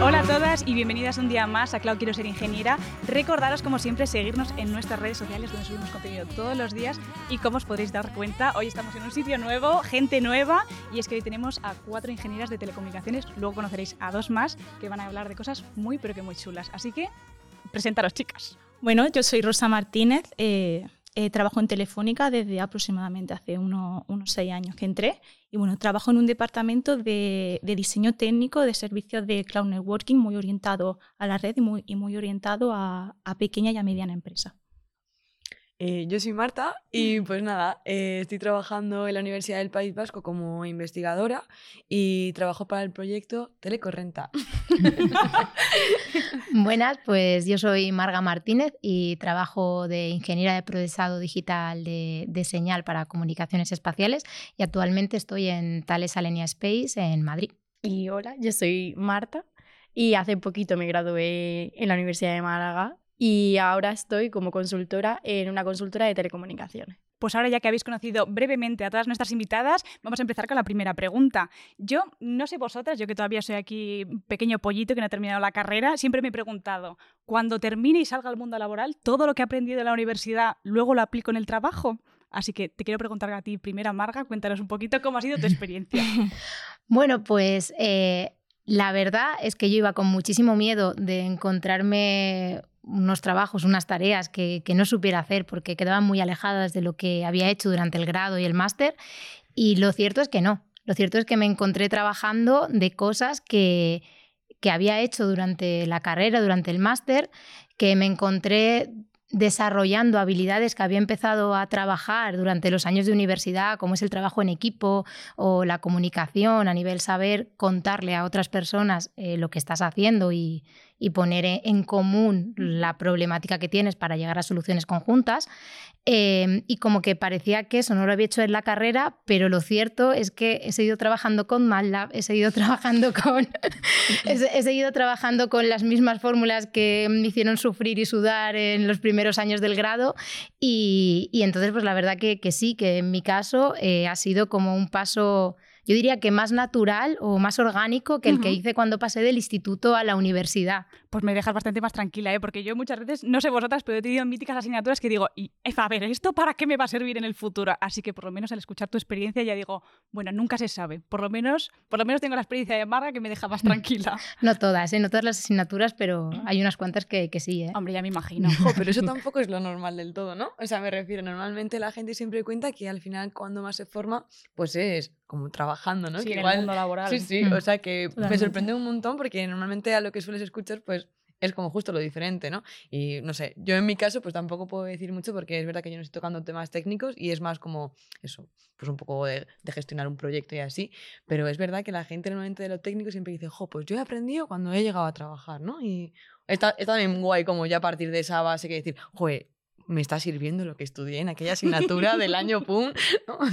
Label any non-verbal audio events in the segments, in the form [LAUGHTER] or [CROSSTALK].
Hola a todas y bienvenidas un día más a Cloud Quiero Ser Ingeniera. Recordaros, como siempre, seguirnos en nuestras redes sociales donde subimos contenido todos los días y como os podréis dar cuenta, hoy estamos en un sitio nuevo, gente nueva y es que hoy tenemos a cuatro ingenieras de telecomunicaciones, luego conoceréis a dos más que van a hablar de cosas muy pero que muy chulas. Así que, presentaros chicas. Bueno, yo soy Rosa Martínez, eh, eh, trabajo en Telefónica desde aproximadamente hace unos seis años que entré. Y bueno, trabajo en un departamento de, diseño técnico de servicios de cloud networking muy orientado a la red y muy, y muy orientado a, a pequeña y a mediana empresa. Eh, yo soy Marta y pues nada, eh, estoy trabajando en la Universidad del País Vasco como investigadora y trabajo para el proyecto Telecorrenta. [LAUGHS] Buenas, pues yo soy Marga Martínez y trabajo de ingeniera de procesado digital de, de, señal para comunicaciones espaciales y actualmente estoy en Thales Alenia Space en Madrid. Y hola, yo soy Marta y hace poquito me gradué en la Universidad de Málaga y ahora estoy como consultora en una consultora de telecomunicaciones. Pues ahora ya que habéis conocido brevemente a todas nuestras invitadas, vamos a empezar con la primera pregunta. Yo, no sé vosotras, yo que todavía soy aquí pequeño pollito que no ha terminado la carrera, siempre me he preguntado, cuando termine y salga al mundo laboral, todo lo que he aprendido en la universidad, luego lo aplico en el trabajo. Así que te quiero preguntar a ti, primera Marga, cuéntanos un poquito cómo ha sido tu experiencia. [LAUGHS] bueno, pues eh, la verdad es que yo iba con muchísimo miedo de encontrarme unos trabajos, unas tareas que, no supiera hacer porque quedaban muy alejadas de lo que había hecho durante el grado y el máster. Y lo cierto es que no. Lo cierto es que me encontré trabajando de cosas que, que había hecho durante la carrera, durante el máster, que me encontré desarrollando habilidades que había empezado a trabajar durante los años de universidad, como es el trabajo en equipo o la comunicación a nivel saber contarle a otras personas eh, lo que estás haciendo y, y poner en común la problemática que tienes para llegar a soluciones conjuntas. Em, y como que parecía que eso no lo había hecho en la carrera, pero lo cierto es que he seguido trabajando con MATLAB, he seguido [LAUGHS] trabajando con, he, seguido trabajando con las mismas fórmulas que me hicieron sufrir y sudar en los primeros años del grado. Y, entonces, pues la verdad que, que, sí, que en mi caso eh, ha sido como un paso yo diría que más natural o más orgánico que el que hice cuando pasé del instituto a la universidad. Pues me dejas bastante más tranquila, ¿eh? porque yo muchas veces, no sé vosotras, pero he tenido míticas asignaturas que digo, y, a ver, ¿esto para qué me va a servir en el futuro? Así que por lo menos al escuchar tu experiencia ya digo, bueno, nunca se sabe. Por lo menos, por lo menos tengo la experiencia de Marga que me deja más [LAUGHS] tranquila. no todas, ¿eh? no todas las asignaturas, pero hay unas cuantas que, que sí. ¿eh? Hombre, ya me imagino. [LAUGHS] pero eso tampoco es lo normal del todo, ¿no? O sea, me refiero, normalmente la gente siempre cuenta que al final cuando más se forma, pues es como trabajando, ¿no? Sí, que en el mundo laboral. Sí, sí, o sea que me sorprende un montón porque normalmente a lo que sueles escuchar, pues es como justo lo diferente, ¿no? Y no sé, yo en mi caso pues tampoco puedo decir mucho porque es verdad que yo no estoy tocando temas técnicos y es más como eso, pues un poco de, gestionar un proyecto y así, pero es verdad que la gente normalmente de lo técnico siempre dice, jo, pues yo he aprendido cuando he llegado a trabajar, ¿no? Y está, está también guay como ya a partir de esa base que decir, joder, me está sirviendo lo que estudié en aquella asignatura del año [LAUGHS] PUM.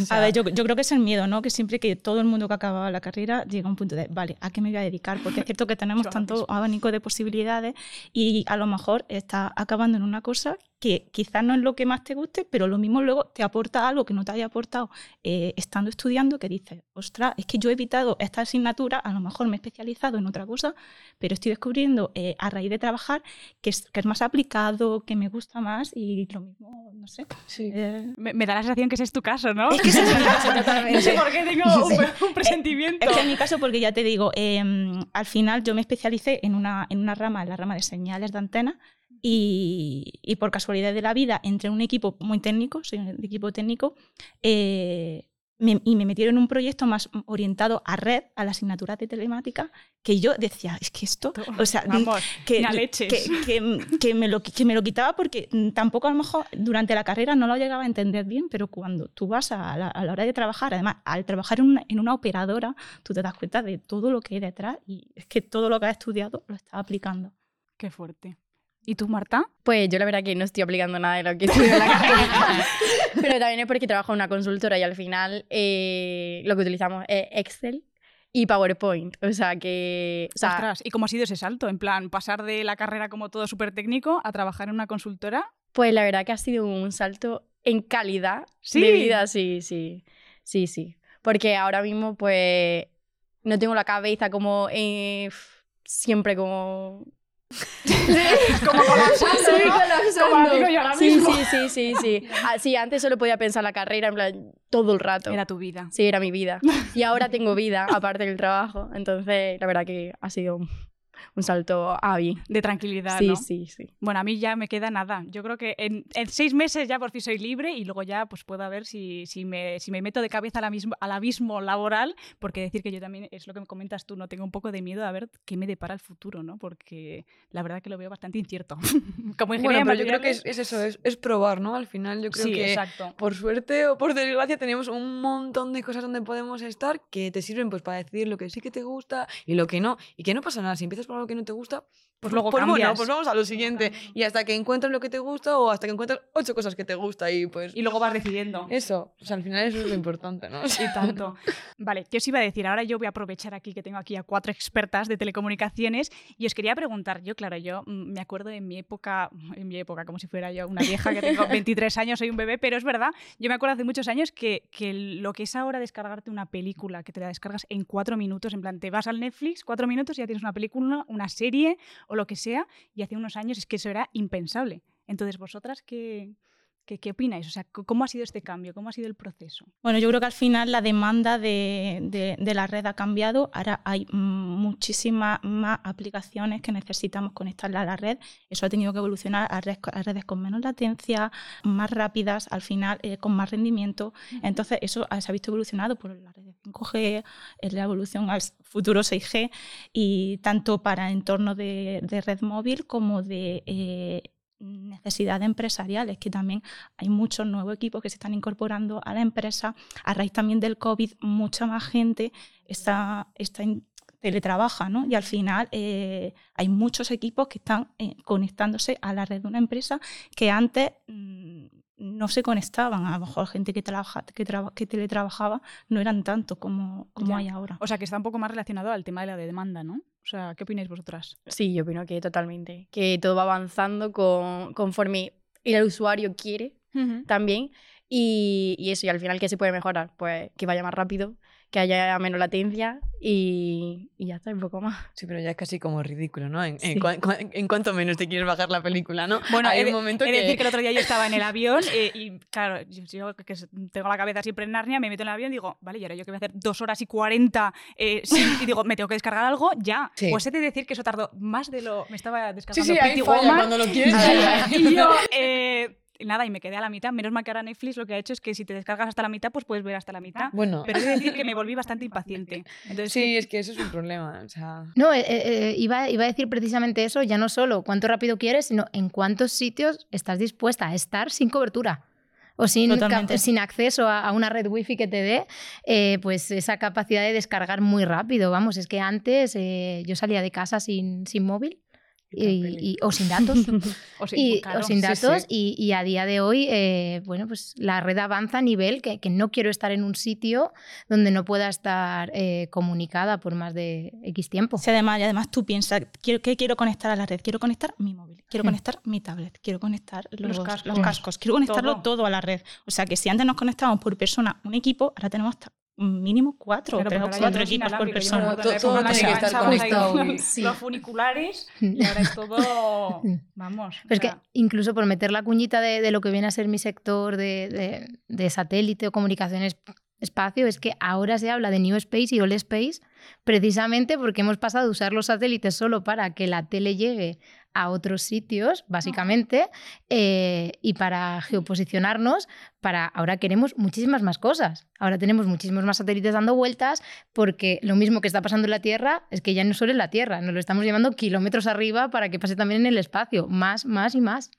a ver, yo, yo, creo que es el miedo, ¿no? Que siempre que todo el mundo que acaba la carrera llega a un punto de, vale, ¿a qué me voy a dedicar? Porque es cierto que tenemos tanto abanico de posibilidades y a lo mejor está acabando en una cosa que quizás no es lo que más te guste, pero lo mismo luego te aporta algo que no te haya aportado eh, estando estudiando, que dices, ostras, es que yo he evitado esta asignatura, a lo mejor me he especializado en otra cosa, pero estoy descubriendo eh, a raíz de trabajar que es, que es más aplicado, que me gusta más y lo mismo, no sé. Eh, me, da la sensación que ese es tu caso, ¿no? Es que ese es mi caso [LAUGHS] totalmente. No sé por qué tengo un, presentimiento. Es, que en mi caso, porque ya te digo, em, al final yo me especialicé en una, en una rama, en la rama de señales de antena, y, por casualidad de la vida entré en un equipo muy técnico, soy un equipo técnico, eh, y me metieron en un proyecto más orientado a red, a la asignatura de telemática, que yo decía, es que esto, o sea, que, que, me lo, que me lo quitaba porque tampoco a lo mejor durante la carrera no lo llegaba a entender bien, pero cuando tú vas a la, hora de trabajar, además, al trabajar en una, en una, operadora, tú te das cuenta de todo lo que hay detrás y es que todo lo que has estudiado lo estás aplicando. Qué fuerte. ¿Y tú, Marta? Pues yo la verdad que no estoy aplicando nada de lo que estudio en la carrera. [LAUGHS] Pero también es porque trabajo en una consultora y al final eh, lo que utilizamos es Excel y PowerPoint. O sea que. O Ostras, ¿y cómo ha sido ese salto? En plan, pasar de la carrera como todo súper técnico a trabajar en una consultora. Pues la verdad que ha sido un salto en calidad ¿Sí? de vida, sí, sí. Sí, sí. Porque ahora mismo, pues, no tengo la cabeza como. Eh, siempre como como colapsando, Sí, ¿no? colapsando. Como digo yo ahora Sí, mismo. sí, sí, sí, sí. Ah, sí, antes solo podía pensar la carrera en plan todo el rato. Era tu vida. Sí, era mi vida. Y ahora tengo vida, aparte del trabajo. Entonces, la verdad que ha sido un, salto a bien. De tranquilidad, Sí, ¿no? sí, sí. Bueno, a mí ya me queda nada. Yo creo que en, en seis meses ya por fin soy libre y luego ya pues puedo ver si, si, me, si me meto de cabeza al abismo, al abismo laboral, porque decir que yo también, es lo que me comentas tú, no tengo un poco de miedo a ver qué me depara el futuro, ¿no? Porque la verdad que lo veo bastante incierto. [LAUGHS] Como ingeniera Bueno, en pero yo creo que es, es eso, es, es probar, ¿no? Al final yo creo Sí, que exacto. por suerte o por desgracia tenemos un montón de cosas donde podemos estar que te sirven pues para decidir lo que sí que te gusta y lo que no. Y que no pasa nada, si empiezas por algo que no te gusta, Pues luego bueno, cambias. pues vamos a lo siguiente. Y hasta que encuentres lo que te gusta o hasta que encuentres ocho cosas que te gusta y pues... Y luego vas decidiendo. Eso, o sea, al final eso es lo importante, ¿no? Y tanto. Vale, ¿qué os iba a decir? Ahora yo voy a aprovechar aquí que tengo aquí a cuatro expertas de telecomunicaciones y os quería preguntar, yo claro, yo mm, me acuerdo en mi época, en mi época, como si fuera yo una vieja que tengo [LAUGHS] 23 años, soy un bebé, pero es verdad, yo me acuerdo hace muchos años que, que lo que es ahora descargarte una película, que te la descargas en cuatro minutos, en plan, te vas al Netflix, cuatro minutos y ya tienes una película, una serie o lo que sea, y hace unos años es que eso era impensable. Entonces, ¿vosotras qué, qué, qué opináis? O sea, ¿cómo ha sido este cambio? ¿Cómo ha sido el proceso? Bueno, yo creo que al final la demanda de, de- de la red ha cambiado. Ahora hay muchísimas más aplicaciones que necesitamos conectarla a la red. Eso ha tenido que evolucionar a, red- a redes con menos latencia, más rápidas, al final eh, con más rendimiento. Entonces, eso se ha visto evolucionado por la red de 5G, eh, la evolución al futuro 6G, y tanto para entornos de, de red móvil como de eh, necesidades empresariales, que también hay muchos nuevos equipos que se están incorporando a la empresa. A raíz también del COVID, mucha más gente está, está en- teletrabaja, ¿no? Y al final eh, hay muchos equipos que están eh, conectándose a la red de una empresa que antes mm, no se conectaban. A lo mejor gente que, trabaja, que, traba- que teletrabajaba no eran tantos como, como Ya. hay ahora. O sea, que está un poco más relacionado al tema de la demanda, ¿no? O sea, ¿qué opináis vosotras? Sí, yo opino que totalmente. Que todo va avanzando con, conforme el usuario quiere también. Y, y eso, y al final, ¿qué se puede mejorar? Pues que vaya más rápido, que haya menos latencia y, y ya está, un poco más. Sí, pero ya es casi como ridículo, ¿no? En, Sí. en cuanto menos te quieres bajar la película, ¿no? Bueno, hay un momento he que... decir que el otro día yo estaba en el [LAUGHS] avión eh, y, claro, yo, que tengo la cabeza siempre en Narnia, me meto en el avión y digo, vale, y ahora yo que voy a hacer dos horas y cuarenta, eh, [LAUGHS] sí, y digo, me tengo que descargar algo, ya. Sí. Pues he de decir que eso tardó más de lo... Me estaba Sí, descargando sí, ahí Pretty falla cuando lo quieres. y [LAUGHS] yo, eh, nada, y me quedé a la mitad. Menos mal que ahora Netflix lo que ha hecho es que si te descargas hasta la mitad, pues puedes ver hasta la mitad. Bueno, Pero de decir que me volví [LAUGHS] bastante impaciente. Entonces, sí, es que eso es un problema, o sea... No, eh, eh, iba, iba a decir precisamente eso, ya no solo cuánto rápido quieres, sino en cuántos sitios estás dispuesta a estar sin cobertura. O sin, sin acceso a, a una red wifi que te dé, eh, pues esa capacidad de descargar muy rápido. Vamos, es que antes eh, yo salía de casa sin, sin móvil y- y- o sin datos. [LAUGHS] o sea, y, claro. o sin datos sí. Y, y a día de hoy, eh, bueno, pues la red avanza a nivel que, que no quiero estar en un sitio donde no pueda estar eh, comunicada por más de X tiempo. Sí, además, y además tú piensas, quiero, ¿qué quiero conectar a la red? Quiero conectar mi móvil, quiero conectar mi tablet, quiero conectar los, Los los cascos. quiero conectarlo Todo. todo. a la red. O sea que si antes nos conectábamos por persona un equipo, ahora tenemos mínimo cuatro Claro, tres o cuatro equipos por persona. Todo- tiene que estar conectado [LAUGHS] Sí. Los funiculares [LAUGHS] y ahora es todo... Vamos. Pero es que incluso por meter la cuñita de, de lo que viene a ser mi sector de, de- de satélite o comunicaciones espacio, es que ahora se habla de New Space y All Space precisamente porque hemos pasado de usar los satélites solo para que la tele llegue a otros sitios, básicamente, eh, y para geoposicionarnos, para ahora queremos muchísimas más cosas. Ahora tenemos muchísimos más satélites dando vueltas porque lo mismo que está pasando en la Tierra es que ya no solo en la Tierra, nos lo estamos llevando kilómetros arriba para que pase también en el espacio, más, más y más.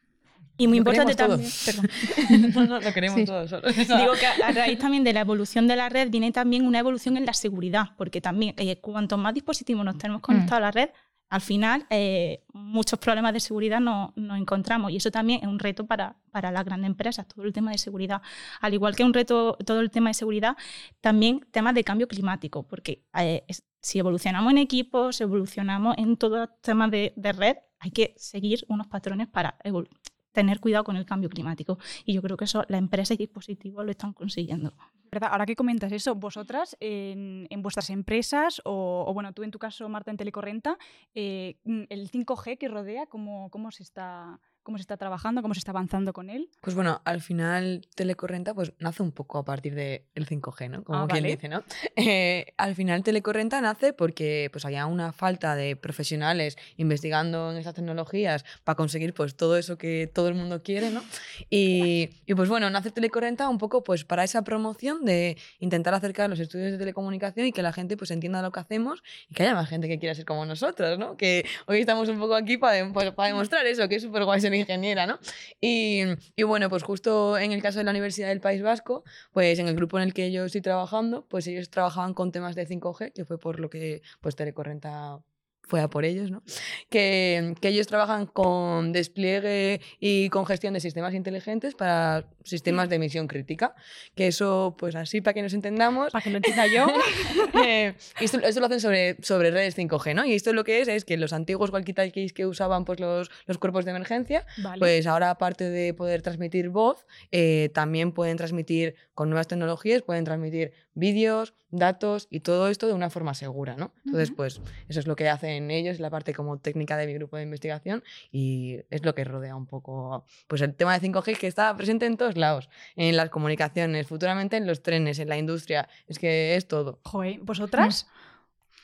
Y muy Lo importante queremos también, perdón, [LAUGHS] No, no, lo queremos Sí. todos. [LAUGHS] Digo que a raíz también de la evolución de la red viene también una evolución en la seguridad, porque también eh, cuanto más dispositivos nos tenemos conectados a la red, al final eh, muchos problemas de seguridad no- nos encontramos y eso también es un reto para, para las grandes empresas, todo el tema de seguridad. Al igual que un reto todo el tema de seguridad, también temas de cambio climático, porque eh, si evolucionamos en equipos, evolucionamos en todos los temas de, red, hay que seguir unos patrones para evolu- tener cuidado con el cambio climático. Y yo creo que eso las empresas y dispositivos lo están consiguiendo. Ahora que comentas eso, vosotras en, vuestras empresas, o, bueno, tú en tu caso, Marta, en Telecorrenta, eh, el 5G que rodea, ¿cómo, cómo se está cómo se está trabajando, cómo se está avanzando con él. Pues bueno, al final Telecorrenta pues nace un poco a partir del 5G, ¿no? Como ah, quien dice, ¿no? [LAUGHS] Eh, al final Telecorrenta nace porque pues había una falta de profesionales investigando en estas tecnologías para conseguir pues todo eso que todo el mundo quiere, ¿no? Y, y pues bueno, nace Telecorrenta un poco pues para esa promoción de intentar acercar los estudios de telecomunicación y que la gente pues entienda lo que hacemos y que haya más gente que quiera ser como nosotros, ¿no? Que hoy estamos un poco aquí para, pues, para demostrar eso, que es súper guay ser ingeniera, ¿no? Y, y, bueno, pues justo en el caso de la Universidad del País Vasco, pues en el grupo en el que yo estoy trabajando, pues ellos trabajaban con temas de 5G, que fue por lo que pues Telecorrenta fue a por ellos, ¿no? Que, que, ellos trabajan con despliegue y con gestión de sistemas inteligentes para sistemas de emisión crítica. Que eso, pues así, para que nos entendamos. Para que lo entienda yo. [LAUGHS] eh, esto, esto, lo hacen sobre, sobre redes 5G, ¿no? Y esto lo que es es que los antiguos walkie-talkies que usaban pues, los, los cuerpos de emergencia, pues ahora, aparte de poder transmitir voz, eh, también pueden transmitir, con nuevas tecnologías, pueden transmitir vídeos, datos y todo esto de una forma segura, ¿no? Entonces, pues eso es lo que hacen ellos, la parte como técnica de mi grupo de investigación y es lo que rodea un poco pues el tema de 5G que está presente en todos lados, en las comunicaciones, futuramente en los trenes, en la industria, es que es todo. Joder, ¿vosotras?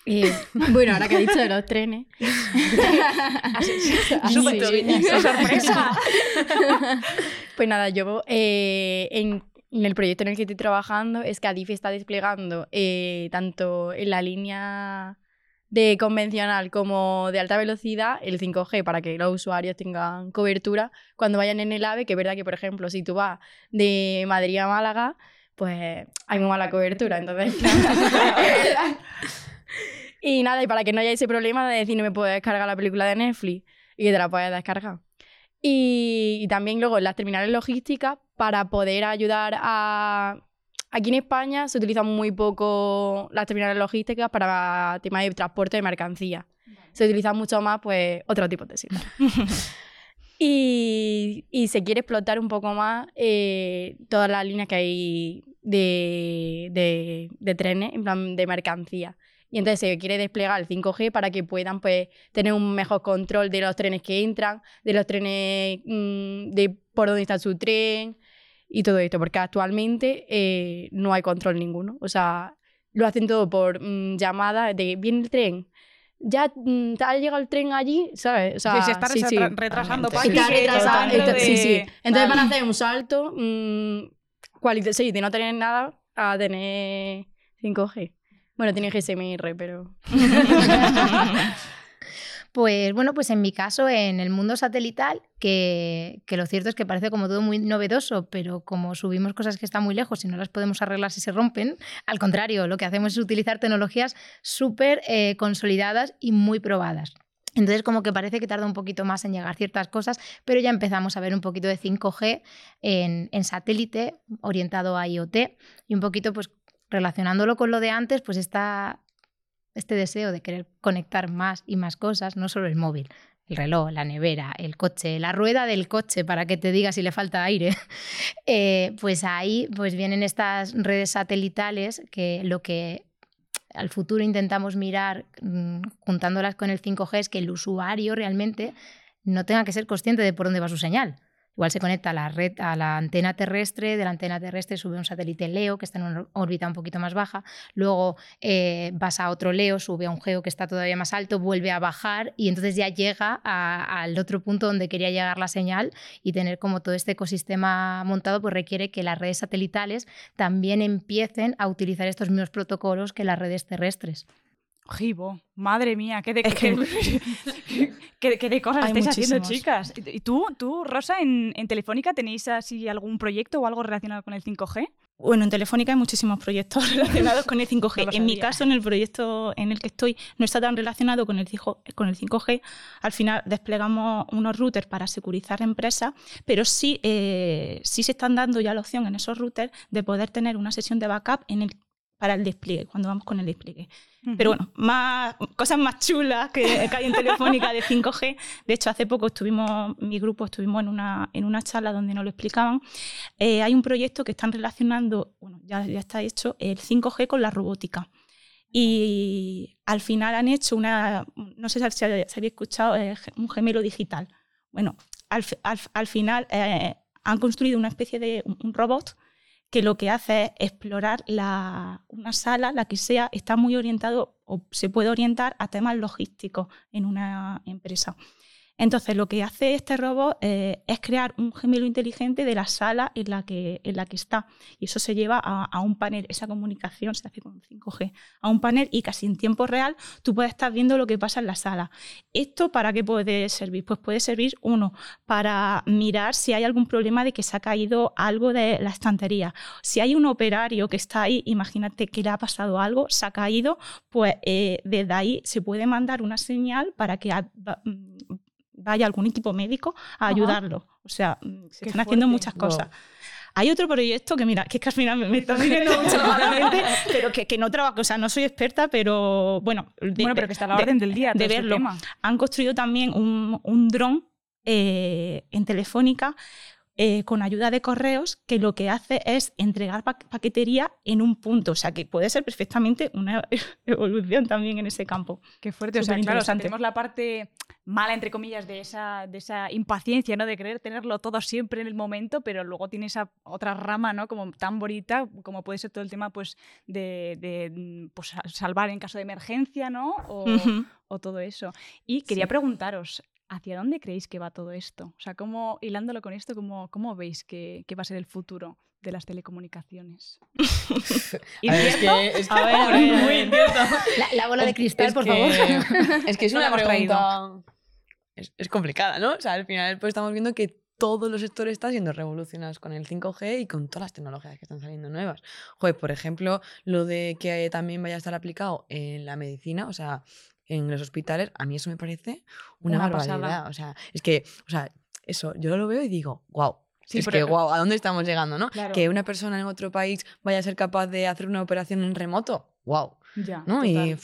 Eh, bueno, ahora que he dicho de los trenes. sorpresa. pues nada, yo eh, en en el proyecto en el que estoy trabajando es que Adif está desplegando eh, tanto en la línea de convencional como de alta velocidad el 5G para que los usuarios tengan cobertura cuando vayan en el AVE, que es verdad que, por ejemplo, si tú vas de Madrid a Málaga, pues hay muy mala cobertura, entonces... [LAUGHS] y nada, y para que no haya ese problema de decir no me puedo descargar la película de Netflix y que te la puedes descargar. Y, también luego las terminales logísticas para poder ayudar a... Aquí en España se utilizan muy poco las terminales logísticas para temas de transporte de mercancía. Se utilizan mucho más pues otro tipo de sitios. [LAUGHS] y, y, se quiere explotar un poco más eh, todas las líneas que hay de, de, de trenes, en plan de mercancía. Y entonces se quiere desplegar el 5G para que puedan pues, tener un mejor control de los trenes que entran, de los trenes, mm, de por dónde está su tren y todo esto, porque actualmente eh, no hay control ninguno. O sea, lo hacen todo por mm, llamada de viene el tren. Ya mm, ha llegado el tren allí, ¿sabes? O sea, sí, se está sí, retrasando. Sí, está retrasando. Sí, sí. Entonces van a hacer un salto sí, de no tener nada a tener 5G. Bueno, tiene GSMR, pero... [LAUGHS] Pues bueno, pues en mi caso, en el mundo satelital, que, lo cierto es que parece como todo muy novedoso, pero como subimos cosas que están muy lejos y no las podemos arreglar si se rompen, al contrario, lo que hacemos es utilizar tecnologías súper eh, consolidadas y muy probadas. Entonces, como que parece que tarda un poquito más en llegar ciertas cosas, pero ya empezamos a ver un poquito de 5G en, en satélite orientado a IoT y un poquito, pues, relacionándolo con lo de antes, pues está este deseo de querer conectar más y más cosas, no solo el móvil, el reloj, la nevera, el coche, la rueda del coche para que te diga si le falta aire, [LAUGHS] eh, pues ahí pues vienen estas redes satelitales que lo que al futuro intentamos mirar mm, juntándolas con el 5G es que el usuario realmente no tenga que ser consciente de por dónde va su señal. Igual se conecta a la red, a la antena terrestre, de la antena terrestre sube un satélite LEO que está en una órbita un poquito más baja, luego eh, vas a otro LEO, sube a un GEO que está todavía más alto, vuelve a bajar y entonces ya llega al otro punto donde quería llegar la señal y tener como todo este ecosistema montado pues requiere que las redes satelitales también empiecen a utilizar estos mismos protocolos que las redes terrestres. Gibo, madre mía, qué de, [LAUGHS] qué, de cosas estáis haciendo, chicas. ¿Y tú, tú Rosa, en, Telefónica tenéis así algún proyecto o algo relacionado con el 5G? Bueno, en Telefónica hay muchísimos proyectos [LAUGHS] relacionados con el 5G. en mi caso, en el proyecto en el que estoy, no está tan relacionado con el, 5G. Al final desplegamos unos routers para securizar empresas, pero sí, eh, sí se están dando ya la opción en esos routers de poder tener una sesión de backup en el para el despliegue, cuando vamos con el despliegue. Pero bueno, más, cosas más chulas que, [LAUGHS] hay en Telefónica de 5G. De hecho, hace poco estuvimos, mi grupo estuvimos en una, en una charla donde nos lo explicaban. Eh, hay un proyecto que están relacionando, bueno, ya, ya está hecho, el 5G con la robótica. Y al final han hecho una, no sé si se había escuchado, eh, un gemelo digital. Bueno, al, al, final eh, han construido una especie de un robot que lo que hace es explorar la, una sala, la que sea, está muy orientado o se puede orientar a temas logísticos en una empresa. Entonces, lo que hace este robot eh, es crear un gemelo inteligente de la sala en la que, está. Y eso se lleva a, un panel, esa comunicación se hace con 5G, a un panel y casi en tiempo real tú puedes estar viendo lo que pasa en la sala. ¿Esto para qué puede servir? Pues puede servir, uno, para mirar si hay algún problema de que se ha caído algo de la estantería. Si hay un operario que está ahí, imagínate que le ha pasado algo, se ha caído, pues eh, desde ahí se puede mandar una señal para que vaya algún equipo médico a ayudarlo. O sea, mm, se están haciendo muchas cosas. Hay otro proyecto que, mira, que es que al final me, está viniendo mucho [LAUGHS] mente, pero que, que, no trabajo, o sea, no soy experta, pero bueno. bueno, pero que está a la orden del día. De este verlo. Han construido también un, un dron eh, en Telefónica eh, con ayuda de correos que lo que hace es entregar paquetería en un punto. O sea, que puede ser perfectamente una [LAUGHS] evolución también en ese campo. Qué fuerte. O sea, claro, tenemos la parte mala, entre comillas, de esa, de esa impaciencia, ¿no? De querer tenerlo todo siempre en el momento, pero luego tiene esa otra rama, ¿no? Como tan bonita, como puede ser todo el tema, pues, de, pues, salvar en caso de emergencia, ¿no? O, o todo eso. Y quería preguntaros, ¿hacia dónde creéis que va todo esto? O sea, ¿cómo, hilándolo con esto, cómo, cómo veis que, va a ser el futuro de las telecomunicaciones? es que, es a ver, muy La, bola de cristal, por favor. Es que es una pregunta... Es, es, complicada, ¿no? O sea, al final pues estamos viendo que todos los sectores están siendo revolucionados con el 5G y con todas las tecnologías que están saliendo nuevas. Joder, por ejemplo, lo de que también vaya a estar aplicado en la medicina, o sea, en los hospitales, a mí eso me parece una, barbaridad. O sea, es que, o sea, eso, yo lo veo y digo, wow. es que, wow, ¿a dónde estamos llegando, no? Que una persona en otro país vaya a ser capaz de hacer una operación en remoto, wow. Ya, ¿no? Y,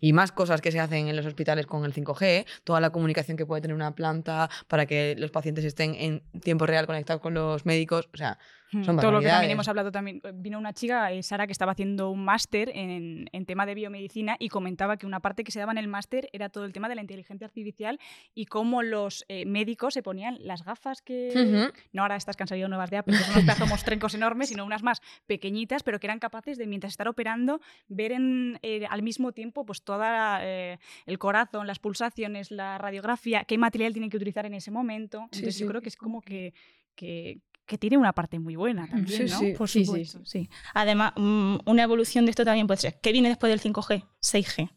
y, más cosas que se hacen en los hospitales con el 5G, toda la comunicación que puede tener una planta para que los pacientes estén en tiempo real conectados con los médicos, o sea, todo lo que también hemos hablado también. Eh, vino una chica, eh, Sara, que estaba haciendo un máster en, en, tema de biomedicina y comentaba que una parte que se daba en el máster era todo el tema de la inteligencia artificial y cómo los eh, médicos se ponían las gafas que... No ahora estas que han salido nuevas de Apple, que son unos pedazos trencos enormes, sino unas más pequeñitas, pero que eran capaces de, mientras estar operando, ver en, al mismo tiempo pues toda el corazón, las pulsaciones, la radiografía, qué material tienen que utilizar en ese momento. Entonces yo creo que es como que, que, que tiene una parte muy buena también, ¿no? Por supuesto, sí, Además, mm, una evolución de esto también puede ser, ¿qué viene después del 5G? 6G.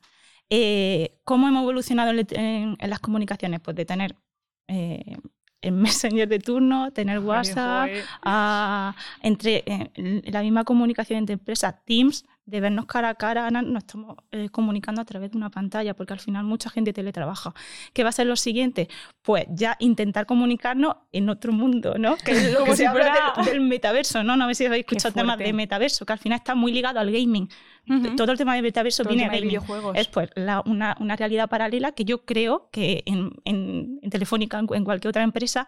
Eh, ¿Cómo hemos evolucionado en, las comunicaciones? Pues de tener eh, el [LAUGHS] Messenger de turno, tener WhatsApp, entre eh, la misma comunicación entre empresas, Teams, de vernos cara a cara, Ana, nos estamos eh, comunicando a través de una pantalla, porque al final mucha gente teletrabaja. ¿Qué va a ser lo siguiente? Pues ya intentar comunicarnos en otro mundo, ¿no? Que es lo [LAUGHS] que se habla del, metaverso, ¿no? No sé si habéis escuchado temas de metaverso, que al final está muy ligado al gaming. Todo el tema de metaverso viene de videojuegos. Es pues una, una, realidad paralela que yo creo que en, en, Telefónica, en, cualquier otra empresa,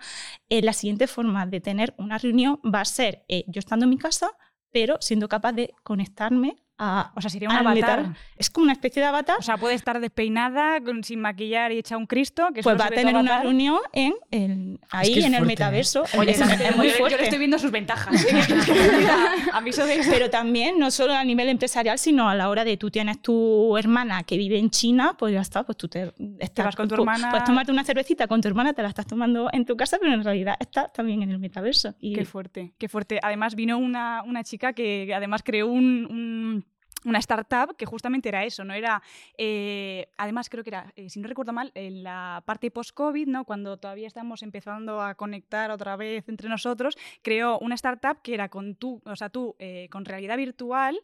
eh, la siguiente forma de tener una reunión va a ser eh, yo estando en mi casa, pero siendo capaz de conectarme o sea, sería un avatar. Es como una especie de avatar. O sea, puede estar despeinada, sin maquillar y hecha un Cristo. Que pues va a tener una reunión en el, ahí en el metaverso. Oye, es, muy fuerte. Yo le estoy viendo sus ventajas. [LAUGHS] Pero también, no solo a nivel empresarial, sino a la hora de tú tienes tu hermana que vive en China, pues ya está, pues tú te, estás, vas con tu hermana. Puedes tomarte una cervecita con tu hermana, te la estás tomando en tu casa, pero en realidad estás también en el metaverso. Y... Qué fuerte, qué fuerte. Además, vino una, una chica que además creó un una startup que justamente era eso, ¿no? Era, eh, además creo que era, eh, si no recuerdo mal, en la parte post-COVID, ¿no? Cuando todavía estamos empezando a conectar otra vez entre nosotros, creó una startup que era con tú, o sea, tú eh, con realidad virtual,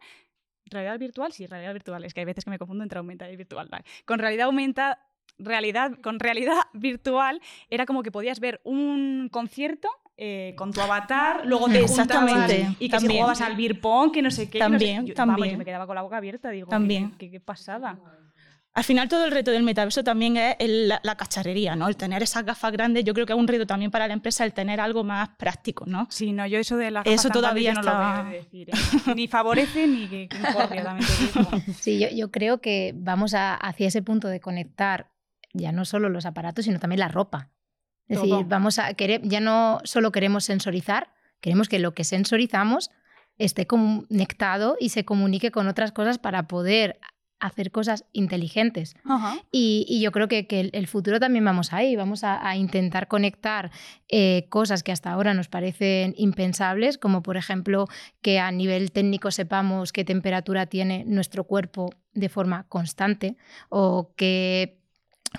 realidad virtual, sí, realidad virtual, es que hay veces que me confundo entre aumentada y virtual, con realidad aumentada realidad, con realidad [LAUGHS] virtual, era como que podías ver un concierto eh, con tu avatar, luego te Exactamente. y que si También. jugabas al beer pong, que no sé qué. que no sé- También, yo- Vamos, también. yo me quedaba con la boca abierta, digo, También. Qué, qué- qué pasada. Al final todo el reto del metaverso también es el- la, la cacharrería, ¿no? El tener esas gafas grandes, yo creo que es un reto también para la empresa el tener algo más práctico, ¿no? Sí, no, yo eso de las Eso gafas todavía no está- lo veo decir. ¿eh? Ni favorece ni que, que. Sí, yo, yo creo que vamos a- hacia ese punto de conectar ya no solo los aparatos, sino también la ropa. Es Todo. decir, vamos a querer, ya no solo queremos sensorizar, queremos que lo que sensorizamos esté conectado y se comunique con otras cosas para poder hacer cosas inteligentes. Y, y yo creo que, que el, el futuro también vamos ahí, vamos a, a intentar conectar eh, cosas que hasta ahora nos parecen impensables, como por ejemplo que a nivel técnico sepamos qué temperatura tiene nuestro cuerpo de forma constante o que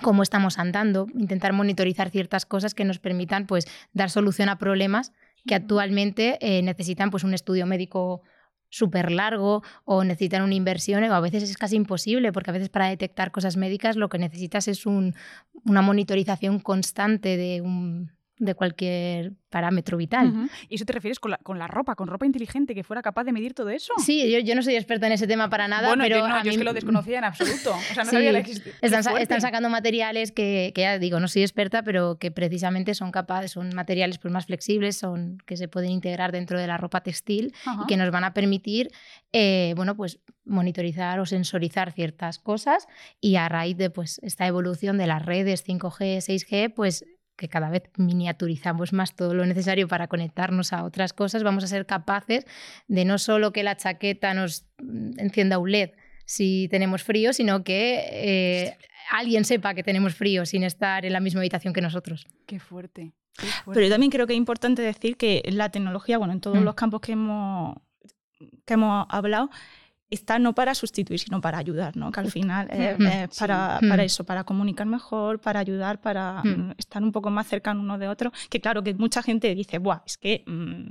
cómo estamos andando, intentar monitorizar ciertas cosas que nos permitan pues dar solución a problemas que actualmente eh, necesitan pues un estudio médico súper largo o necesitan una inversión o a veces es casi imposible porque a veces para detectar cosas médicas lo que necesitas es un- una monitorización constante de, un, de cualquier parámetro vital. ¿Y eso te refieres con la, con la ropa, con ropa inteligente que fuera capaz de medir todo eso? Sí, yo, yo no soy experta en ese tema para nada, bueno, pero yo, no, a yo es que lo desconocía en absoluto. O sea, no [LAUGHS] Sí. sabía la. Están, están sacando materiales que, que ya digo, no soy experta, pero que precisamente son capaces, son materiales pues, más flexibles, son que se pueden integrar dentro de la ropa textil y que nos van a permitir, eh, bueno, pues monitorizar o sensorizar ciertas cosas y a raíz de pues esta evolución de las redes 5G, 6G, pues que cada vez miniaturizamos más todo lo necesario para conectarnos a otras cosas, vamos a ser capaces de no solo que la chaqueta nos mm, encienda un LED si tenemos frío, sino que eh, alguien sepa que tenemos frío sin estar en la misma habitación que nosotros. Qué fuerte. qué Pero yo también creo que es importante decir que la tecnología, bueno, en todos Mm. los campos que hemos, que hemos hablado, está no para sustituir, sino para ayudar, ¿no? Que al final es, Mm. es para, Sí. para Mm. eso, para comunicar mejor, para ayudar, para Mm. estar un poco más cercanos uno de otro. Que claro, que mucha gente dice, Buah, es que mm,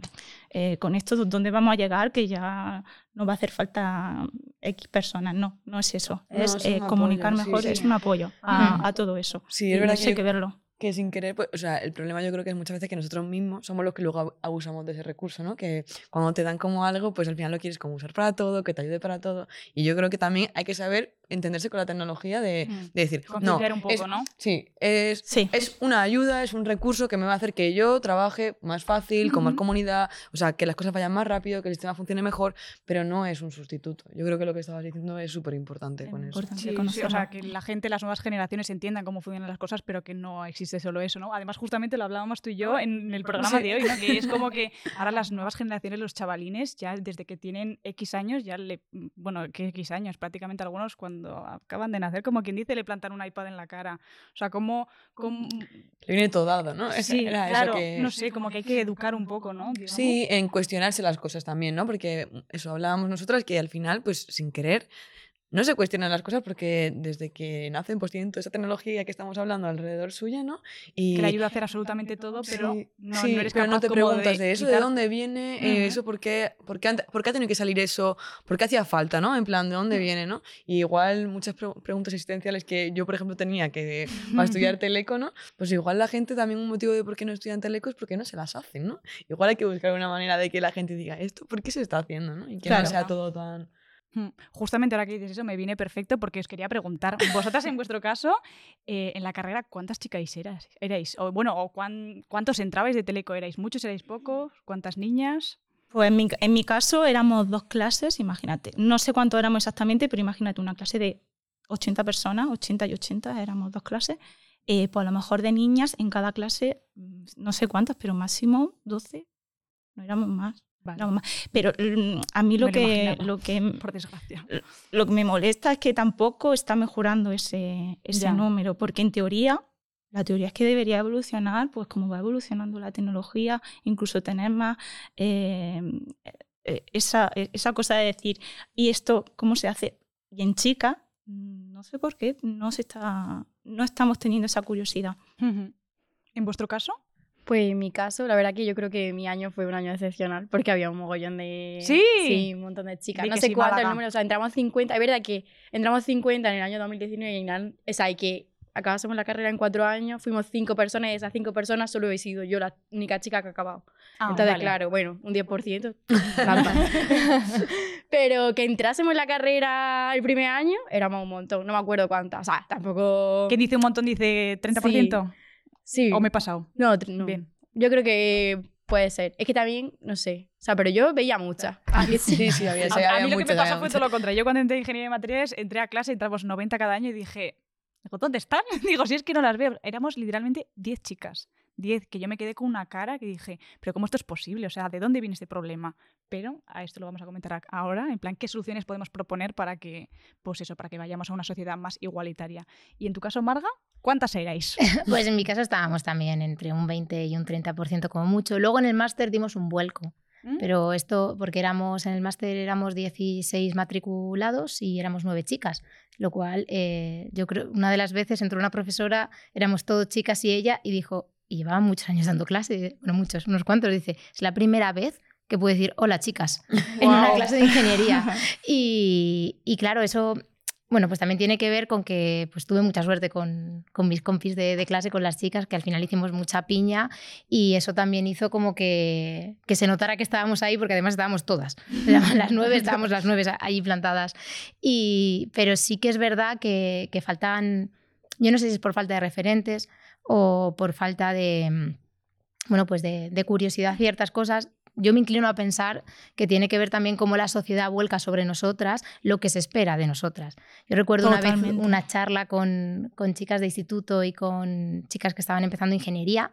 eh, con esto, ¿dónde vamos a llegar? Que ya no va a hacer falta X personas. No, no es eso. No, es es un eh, comunicar apoyo, mejor, sí. es un apoyo a, Mm. a todo eso. Sí, es Y verdad que hay que verlo. Que sin querer, pues, o sea, el problema yo creo que es muchas veces que nosotros mismos somos los que luego ab- abusamos de ese recurso, ¿no? Que cuando te dan como algo, pues al final lo quieres como usar para todo, que te ayude para todo. Y yo creo que también hay que saber entenderse con la tecnología de, Mm. de decir, no, un poco, es- ¿no? Sí, es, Sí. es una ayuda, es un recurso que me va a hacer que yo trabaje más fácil, con más comunidad, o sea, que las cosas vayan más rápido, que el sistema funcione mejor, pero no es un sustituto. Yo creo que lo que estabas diciendo es súper importante con eso. Sí, sí, o sea, que la gente, las nuevas generaciones entiendan cómo funcionan las cosas, pero que no existe solo eso, ¿no? Además, justamente lo hablábamos tú y yo en el programa Sí. de hoy, ¿no? Que es como que [LAUGHS] ahora las nuevas generaciones, los chavalines, ya desde que tienen X años, ya le... Bueno, que X años, prácticamente algunos cuando acaban de nacer, como quien dice, le plantan un iPad en la cara. O sea, como... como... Le viene todo dado, ¿no? Sí, era eso claro, que- no sé, como que hay que educar un poco, ¿no? Digamos. Sí, en cuestionarse las cosas también, ¿no? Porque eso hablábamos nosotras, que al final, pues sin querer, no se cuestionan las cosas porque desde que nacen, pues tienen toda esa tecnología que estamos hablando alrededor suya, ¿no? Y Que le ayuda a hacer absolutamente todo, pero Sí, no, sí, no eres pero capaz no te preguntas de, eso, de dónde viene, eh, eso, por qué, por, qué, por qué ha tenido que salir eso, por qué hacía falta, ¿no? En plan, ¿de dónde viene, no? Y igual muchas pre- preguntas existenciales que yo, por ejemplo, tenía que [LAUGHS] para estudiar teleco, ¿no? Pues igual la gente también un motivo de por qué no estudian teleco es porque no se las hacen, ¿no? Igual hay que buscar una manera de que la gente diga esto, ¿por qué se está haciendo, no? Y que Claro. no sea todo tan... Mm, Justamente ahora que dices eso me viene perfecto porque os quería preguntar, [LAUGHS] vosotras en vuestro caso, eh, en la carrera, ¿cuántas chicas eras, erais? O bueno, o cuán- ¿cuántos entrabais de teleco? ¿Erais muchos, erais pocos? ¿Cuántas niñas? Pues en mi, en mi caso éramos dos clases, imagínate. No sé cuánto éramos exactamente, pero imagínate una clase de 80 personas, 80 y 80, éramos dos clases. Eh, pues a lo mejor de niñas en cada clase, mm, no sé cuántas, pero máximo 12, no éramos más. Vale, más. Pero mm, a mí lo Me que, lo, que, por desgracia. lo que me molesta es que tampoco está mejorando ese, ese Ya. número, porque en teoría, la teoría es que debería evolucionar, pues como va evolucionando la tecnología, incluso tener más eh, eh, esa, eh, esa cosa de decir, ¿y esto cómo se hace? Y en chicas, mm, no sé por qué, no, se está, no estamos teniendo esa curiosidad. ¿En vuestro caso? Pues en mi caso, la verdad que yo creo que mi año fue un año excepcional porque había un mogollón de... ¿Sí? Sí, un montón de chicas. Di No sé sí, cuánto el Málaga. número, o sea, entramos 50. Es verdad que entramos 50 en el año 2019 y, nan- o sea, y que acabásemos la carrera en cuatro años, fuimos cinco personas y de esas cinco personas solo he sido yo la única chica que ha acabado. Ah, Entonces, vale. claro, bueno, un 10%. trampa. [LAUGHS] [LAUGHS] Pero que entrásemos en la carrera el primer año, éramos un montón, no me acuerdo cuántas. O sea, tampoco... ¿Quién dice un montón? Dice 30%. Sí. ¿O me he pasado? No, no. Bien. Yo creo que puede ser. Es que también, no sé. O sea, pero yo veía muchas. [LAUGHS] Sí, sí, había, sí, a, mí lo que me pasó fue todo lo contrario. Yo cuando entré en ingeniería de materiales, entré a clase, entramos 90 cada año y dije, digo, ¿dónde están? [LAUGHS] Digo, si es que no las veo. Éramos literalmente 10 chicas. 10, que yo me quedé con una cara que dije, pero ¿cómo esto es posible? O sea, ¿de dónde viene este problema? Pero a esto lo vamos a comentar ahora, en plan, ¿qué soluciones podemos proponer para que, pues eso, para que vayamos a una sociedad más igualitaria? Y en tu caso, Marga, ¿cuántas erais? [LAUGHS] Pues en mi caso estábamos también entre un 20 y un 30% como mucho. Luego en el máster dimos un vuelco. ¿Mm? Pero esto, porque éramos en el máster éramos 16 matriculados y éramos nueve chicas, lo cual eh, yo creo, una de las veces entró una profesora, éramos todos chicas y ella, y dijo, y llevaba muchos años dando clase, bueno, muchos, unos cuantos, dice, es la primera vez que puedo decir hola chicas [LAUGHS] en una clase de ingeniería. [LAUGHS] Y, y claro, eso, bueno, pues también tiene que ver con que pues tuve mucha suerte con, con mis compis de, de clase, con las chicas, que al final hicimos mucha piña y eso también hizo como que, que se notara que estábamos ahí, porque además estábamos todas. [LAUGHS] Las nueve, estábamos las nueve ahí plantadas. Y, pero sí que es verdad que, que faltaban, yo no sé si es por falta de referentes o por falta de, bueno, pues de, de curiosidad ciertas cosas. Yo me inclino a pensar que tiene que ver también cómo la sociedad vuelca sobre nosotras lo que se espera de nosotras. Yo recuerdo una vez una charla con, con chicas de instituto y con chicas que estaban empezando ingeniería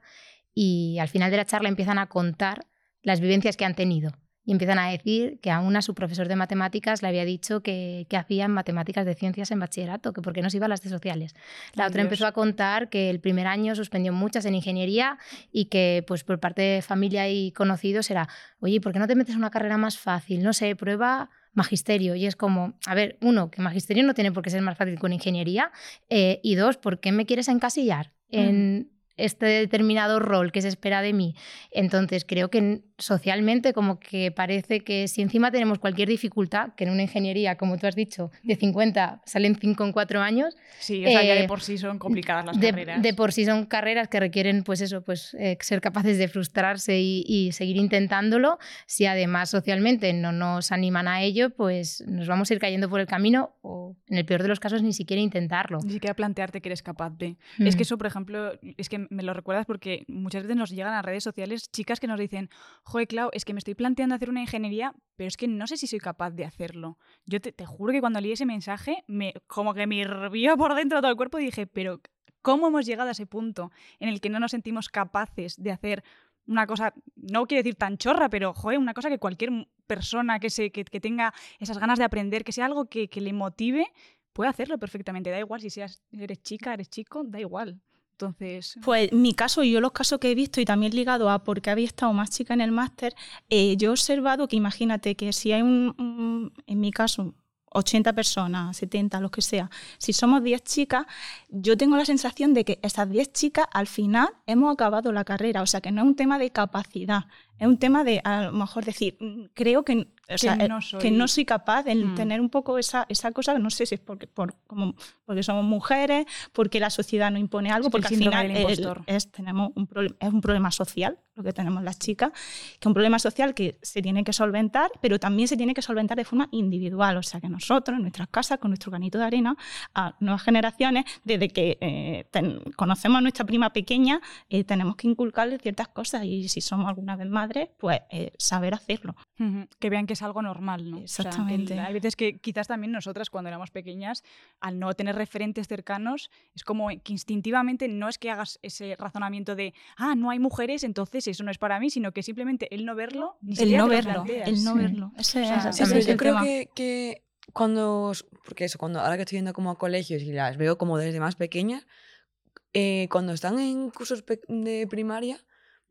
y al final de la charla empiezan a contar las vivencias que han tenido. Y empiezan a decir que a una su profesor de matemáticas le había dicho que, que hacían matemáticas de ciencias en bachillerato, que por qué no se iba a las de sociales. La Ay, otra Dios. empezó a contar que el primer año suspendió muchas en ingeniería y que pues por parte de familia y conocidos era, oye, ¿por qué no te metes una carrera más fácil? No sé, prueba magisterio. Y es como, a ver, uno, que magisterio no tiene por qué ser más fácil con ingeniería. eh, y dos, ¿por qué me quieres encasillar en este determinado rol que se espera de mí? Entonces creo que socialmente como que parece que si encima tenemos cualquier dificultad, que en una ingeniería, como tú has dicho, de 50 salen 5 en 4 años, Sí, o sea, ya de Eh, por sí son complicadas las de, carreras. de por sí son carreras que requieren, pues eso, pues eh, ser capaces de frustrarse y, y seguir intentándolo. Si además socialmente no nos animan a ello, pues nos vamos a ir cayendo por el camino o, en el peor de los casos, ni siquiera intentarlo. Ni siquiera plantearte que eres capaz de. Es Mm. que eso, por ejemplo, es que me lo recuerdas porque muchas veces nos llegan a redes sociales chicas que nos dicen, joder, Clau, es que me estoy planteando hacer una ingeniería, pero es que no sé si soy capaz de hacerlo. Yo te, te juro que cuando leí ese mensaje, me, como que me hirvió por dentro todo el cuerpo y dije, pero ¿cómo hemos llegado a ese punto en el que no nos sentimos capaces de hacer una cosa, no quiero decir tan chorra, pero joder, una cosa que cualquier persona que, se, que, que tenga esas ganas de aprender, que sea algo que, que le motive, puede hacerlo perfectamente. Da igual si seas, eres chica, eres chico, da igual. Entonces, Pues mi caso y yo los casos que he visto y también ligado a porque había estado más chica en el máster, eh, yo he observado que imagínate que si hay un, un- en mi caso, 80 personas, 70, los que sea, si somos 10 chicas, yo tengo la sensación de que esas 10 chicas al final hemos acabado la carrera, o sea que no es un tema de capacidad, es un tema de a lo mejor decir, mm, creo que, o sea, eh, no que soy- no soy capaz de Mm. tener un poco esa, esa cosa, no sé si es porque, por, como, porque somos mujeres, porque la sociedad nos impone algo, Es que porque al final del el- es, tenemos un es un problema social lo que tenemos las chicas, que es un problema social que se tiene que solventar, pero también se tiene que solventar de forma individual, o sea que nosotros en nuestras casas, con nuestro granito de arena, a nuevas generaciones, desde que eh, ten- conocemos a nuestra prima pequeña, eh, tenemos que inculcarle ciertas cosas y si somos alguna vez madres, pues eh, saber hacerlo. Ujú, que vean que es algo normal, ¿no? O sea, Exactamente. hay veces que quizás también nosotras cuando éramos pequeñas, al no tener referentes cercanos, es como que instintivamente no es que hagas ese razonamiento de, ah, no hay mujeres, entonces eso no es para mí, sino que simplemente el no verlo, ni El siquiera no verlo, el no Sí. verlo. Ese, O sea, ese Exactamente. Eso, es yo el creo tema. que, que cuando, porque eso, cuando ahora que estoy yendo como a colegios y las veo como desde más pequeñas, eh, cuando están en cursos de primaria,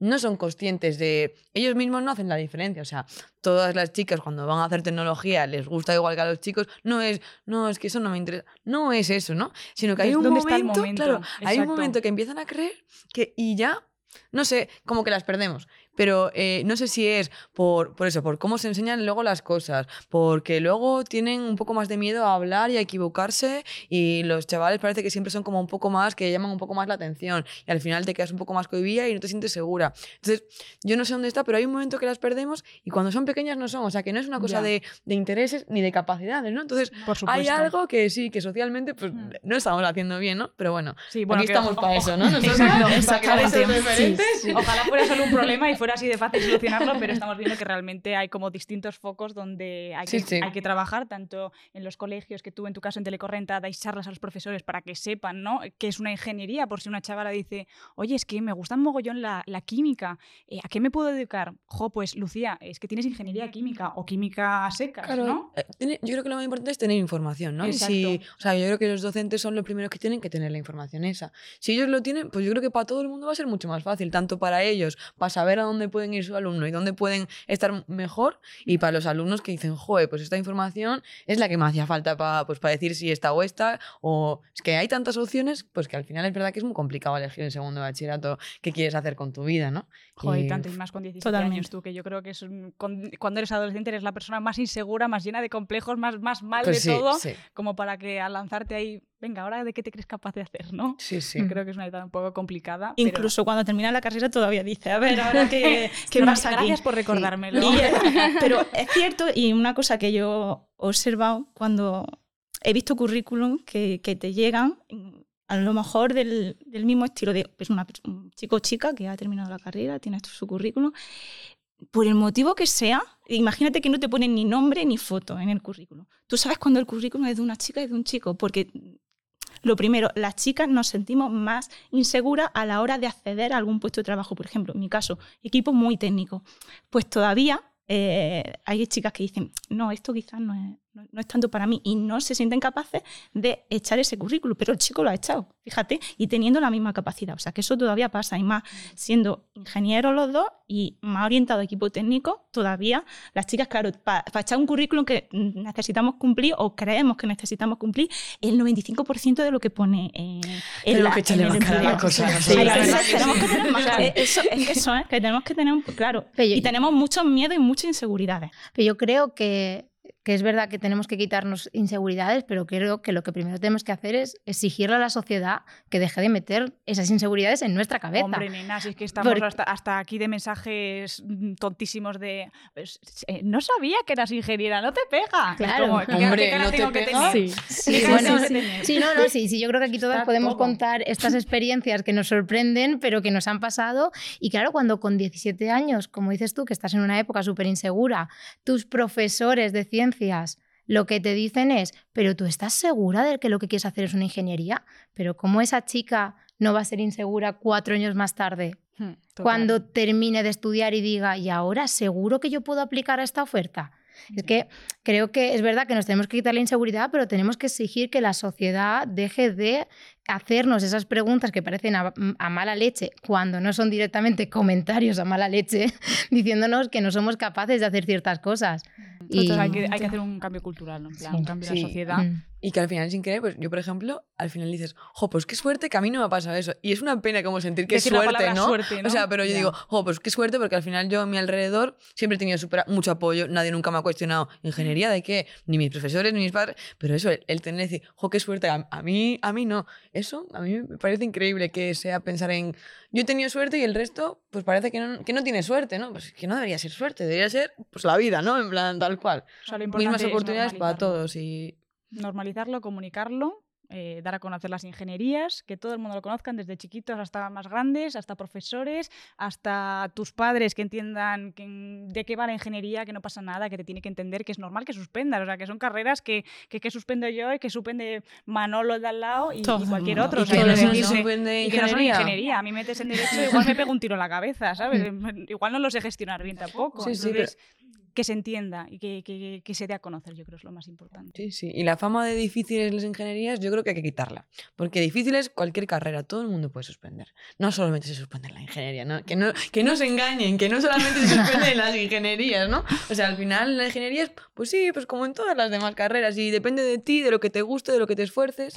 no son conscientes de, ellos mismos no hacen la diferencia, o sea, todas las chicas cuando van a hacer tecnología les gusta igual que a los chicos, no es, no, es que eso no me interesa, no es eso, ¿no? Sino que hay un momento, momento, claro, hay un momento que empiezan a creer que, y ya, no sé, como que las perdemos. Pero eh, no sé si es por, por eso, por cómo se enseñan luego las cosas, porque luego tienen un poco más de miedo a hablar y a equivocarse y los chavales parece que siempre son como un poco más, que llaman un poco más la atención y al final te quedas un poco más cohibida y no te sientes segura. Entonces, yo no sé dónde está, pero hay un momento que las perdemos y cuando son pequeñas no son, o sea, que no es una cosa de, de, intereses ni de capacidades, ¿no? Entonces, hay algo que sí, que socialmente pues mm. no estamos haciendo bien, ¿no? Pero bueno, sí, bueno aquí estamos para eso, ¿no? Nosotros para [LAUGHS] Ojalá fuera solo un problema y fuera así de fácil solucionarlo, pero estamos viendo que realmente hay como distintos focos donde hay que, hay que trabajar, tanto en los colegios que tú en tu caso en Telecorrenta dais charlas a los profesores para que sepan, ¿no? Que es una ingeniería, por si una chavala dice, oye, es que me gusta mogollón la, la química, eh, ¿a qué me puedo dedicar? Jo, pues Lucía, es que tienes ingeniería química o química seca, claro, ¿no? Eh, yo creo que lo más importante es tener información, ¿no? Si, o sea, yo creo que los docentes son los primeros que tienen que tener la información esa. Si ellos lo tienen, pues yo creo que para todo el mundo va a ser mucho más fácil, tanto para ellos, para saber a dónde pueden ir su alumno y dónde pueden estar mejor, y para los alumnos que dicen, joder, pues esta información es la que me hacía falta para pues, para decir si esta o esta, o es que hay tantas opciones, pues que al final es verdad que es muy complicado elegir en segundo bachillerato qué quieres hacer con tu vida, ¿no? Joder, y, tanto y más con 17 años tú, que yo creo que es cuando eres adolescente eres la persona más insegura, más llena de complejos, más, más mal pues de todo, como para que al lanzarte ahí venga, ahora de qué te crees capaz de hacer, ¿no? Sí, sí. Creo que es una edad un poco complicada. Incluso cuando termina la carrera todavía dice, a ver, ahora [LAUGHS] qué, qué pasa aquí. Gracias por recordármelo. [LAUGHS] pero es cierto, y una cosa que yo he observado cuando he visto currículum que, que te llegan, a lo mejor del, del mismo estilo de pues una, un chico o chica que ha terminado la carrera, tiene su currículum, por el motivo que sea, imagínate que no te ponen ni nombre ni foto en el currículum. Tú sabes cuando el currículum es de una chica y de un chico, porque lo primero, las chicas nos sentimos más inseguras a la hora de acceder a algún puesto de trabajo. Por ejemplo, en mi caso, equipo muy técnico. Pues todavía eh, hay chicas que dicen, no, esto quizás no es, no, es tanto para mí y no se sienten capaces de echar ese currículum, pero el chico lo ha echado, fíjate, y teniendo la misma capacidad. O sea, que eso todavía pasa y más siendo ingenieros los dos y más orientado a equipo técnico, todavía las chicas, claro, para echar un currículum que necesitamos cumplir o creemos que necesitamos cumplir, el 95% de lo que pone en, en la cosa. tenemos que tener más, eso, es que eso es, que tenemos que tener, claro, y tenemos muchos miedos y muchas inseguridades. Pero yo creo que que es verdad que tenemos que quitarnos inseguridades, pero creo que lo que primero tenemos que hacer es exigirle a la sociedad que deje de meter esas inseguridades en nuestra cabeza. Hombre, nena, si es que estamos hasta, aquí de mensajes mm, tontísimos de pues, eh, no sabía que eras ingeniera, no te pega. Claro, hombre, no te pega. Sí, sí, bueno, sí, no, no, sí, sí, yo creo que aquí todas podemos contar estas experiencias que nos sorprenden, pero que nos han pasado. Y claro, cuando con 17 años, como dices tú, que estás en una época súper insegura, tus profesores de ciencia lo que te dicen es, pero tú estás segura de que lo que quieres hacer es una ingeniería, pero ¿cómo esa chica no va a ser insegura cuatro años más tarde? Hmm, cuando termine de estudiar y diga, y ahora seguro que yo puedo aplicar a esta oferta. Es que creo que es verdad que nos tenemos que quitar la inseguridad, pero tenemos que exigir que la sociedad deje de hacernos esas preguntas que parecen a, mala leche, cuando no son directamente comentarios a mala leche, [LAUGHS] diciéndonos que no somos capaces de hacer ciertas cosas. Y... hay, que, hacer un cambio cultural, un cambio de la sociedad. Mm. Y que al final, sin querer, pues yo, por ejemplo, al final dices, jo, pues qué suerte que a mí no me ha pasado eso. Y es una pena como sentir que es suerte ¿no? O sea, pero yo digo, jo, pues qué suerte, porque al final yo a mi alrededor siempre he tenido mucho apoyo, nadie nunca me ha cuestionado ingeniería de qué, ni mis profesores, ni mis padres. Pero eso, el, tener que decir, jo, qué suerte, a, mí, a mí no. Eso a mí me parece increíble que sea pensar en, yo he tenido suerte y el resto, pues parece que no, que no tiene suerte, ¿no? Pues que no debería ser suerte, debería ser pues la vida, ¿no? En plan, tal cual. Mismas oportunidades para todos y normalizarlo, comunicarlo eh, dar a conocer las ingenierías, que todo el mundo lo conozcan, desde chiquitos hasta más grandes, hasta profesores, hasta tus padres que entiendan de qué va la ingeniería, que no pasa nada, que te tiene que entender que es normal que suspendas, o sea, que son carreras que, que, que suspendo yo y que suspende Manolo de al lado y, cualquier otro. ¿Y que, no, suspende ingeniería? ingeniería. A mí me metes en derecho igual me pego un tiro en la cabeza, ¿sabes? [LAUGHS] Igual no lo sé gestionar bien tampoco. Sí, que se entienda y que, que, se dé a conocer, yo creo es lo más importante. Sí, sí. Y la fama de difíciles las ingenierías, yo creo que hay que quitarla. Porque difícil es cualquier carrera, todo el mundo puede suspender. No solamente se suspende en la ingeniería, ¿no? Que, no, que no se engañen, que no solamente se suspende en las ingenierías, ¿no? O sea, al final las ingenierías, pues sí, pues como en todas las demás carreras, y depende de ti, de lo que te guste, de lo que te esfuerces,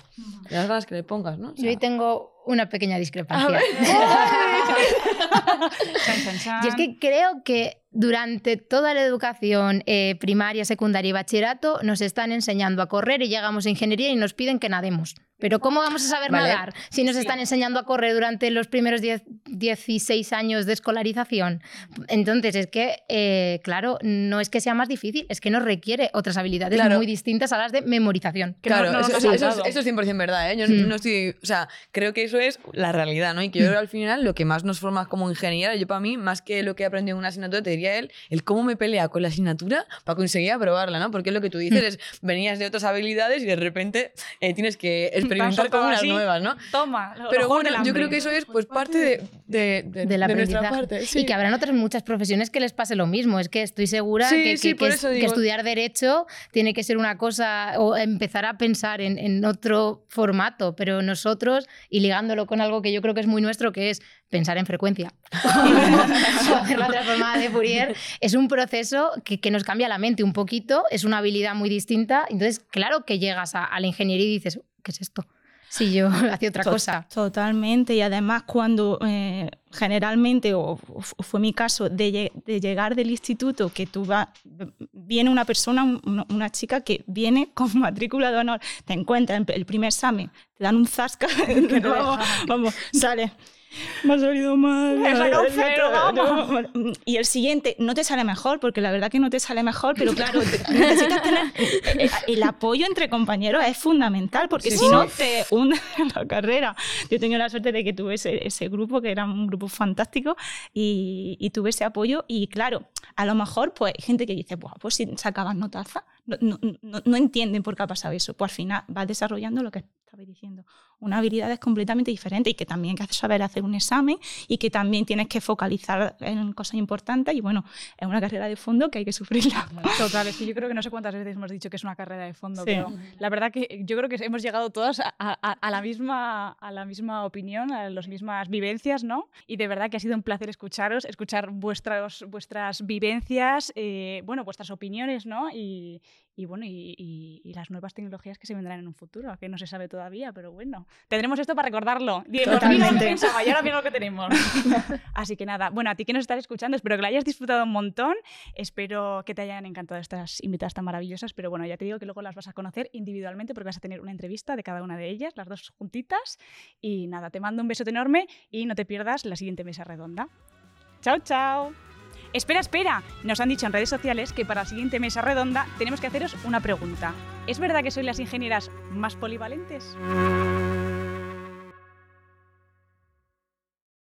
de las ganas que le pongas, ¿no? yo hoy tengo una pequeña discrepancia. [LAUGHS] y es que creo que durante toda la educación eh, primaria, secundaria y bachillerato nos están enseñando a correr y llegamos a ingeniería y nos piden que nademos. Pero ¿cómo vamos a saber nadar si nos están enseñando a correr durante los primeros 10, 16 años de escolarización? Entonces, es que, eh, claro, no es que sea más difícil, es que nos requiere otras habilidades muy distintas a las de memorización. Claro, eso, es, 100% verdad. ¿eh? Yo mm. no estoy, o sea, creo que eso es la realidad, ¿no? Y que yo creo al final lo que más nos forma como ingeniera, yo para mí, más que lo que he aprendido en una asignatura, te diría él, el cómo me pelea con la asignatura para conseguir aprobarla, ¿no? Porque lo que tú dices mm. es, venías de otras habilidades y de repente eh, tienes que experimentar con unas nuevas, ¿no? Toma. Pero bueno, yo creo que eso es pues parte de, de, nuestra parte. Y que habrán otras muchas profesiones que les pase lo mismo. Es que estoy segura que, que, estudiar Derecho tiene que ser una cosa o empezar a pensar en, en otro formato, pero nosotros, y ligándolo con algo que yo creo que es muy nuestro, que es pensar en frecuencia. [LAUGHS] hacer la transformada de Fourier es un proceso que, que, nos cambia la mente un poquito, es una habilidad muy distinta. Entonces, claro que llegas a, a la ingeniería y dices, ¿qué es esto? si yo [LAUGHS] hacía otra cosa. Totalmente, y además cuando eh, generalmente, o, fue mi caso, de, llegar del instituto, que tú vas, viene una persona, una, chica que viene [LAUGHS] con matrícula de honor, te encuentra en el primer examen, te dan un zasca, [LAUGHS] que no, vamos, sale me ha salido mal. Y el siguiente no te sale mejor, porque la verdad que no te sale mejor, pero [LAUGHS] claro, necesitas tener. Eh, el, apoyo entre compañeros es fundamental, porque si no te hunde [LAUGHS] la carrera. Yo tengo la suerte de que tuve ese, grupo, que era un grupo fantástico, y, tuve ese apoyo. Y claro, a lo mejor pues hay gente que dice, pues si sacabas notaza, no, no, no, no entienden por qué ha pasado eso. Pues al final vas desarrollando lo que estabais diciendo una habilidad es completamente diferente y que también hay que saber hacer un examen y que también tienes que focalizar en cosas importantes y bueno, es una carrera de fondo que hay que sufrirla. Total, es que yo creo que no sé cuántas veces hemos dicho que es una carrera de fondo, pero la verdad que yo creo que hemos llegado todas a, la misma, a la misma opinión, a las mismas vivencias, ¿no? Y de verdad que ha sido un placer escucharos, escuchar vuestras, vuestras vivencias, eh, bueno, vuestras opiniones, ¿no? Y, y bueno, y, las nuevas tecnologías que se vendrán en un futuro, que no se sabe todavía, pero bueno, tendremos esto para recordarlo. Totalmente. [LAUGHS] pensaba y ahora mira lo que tenemos. [LAUGHS] Así que nada, bueno, a ti que nos estás escuchando, espero que lo hayas disfrutado un montón, espero que te hayan encantado estas invitadas tan maravillosas, pero bueno, ya te digo que luego las vas a conocer individualmente porque vas a tener una entrevista de cada una de ellas, las dos juntitas, y nada, te mando un beso enorme y no te pierdas la siguiente mesa redonda. Chao, chao. Espera, espera. Nos han dicho en redes sociales que para la siguiente mesa redonda tenemos que haceros una pregunta. ¿Es verdad que sois las ingenieras más polivalentes?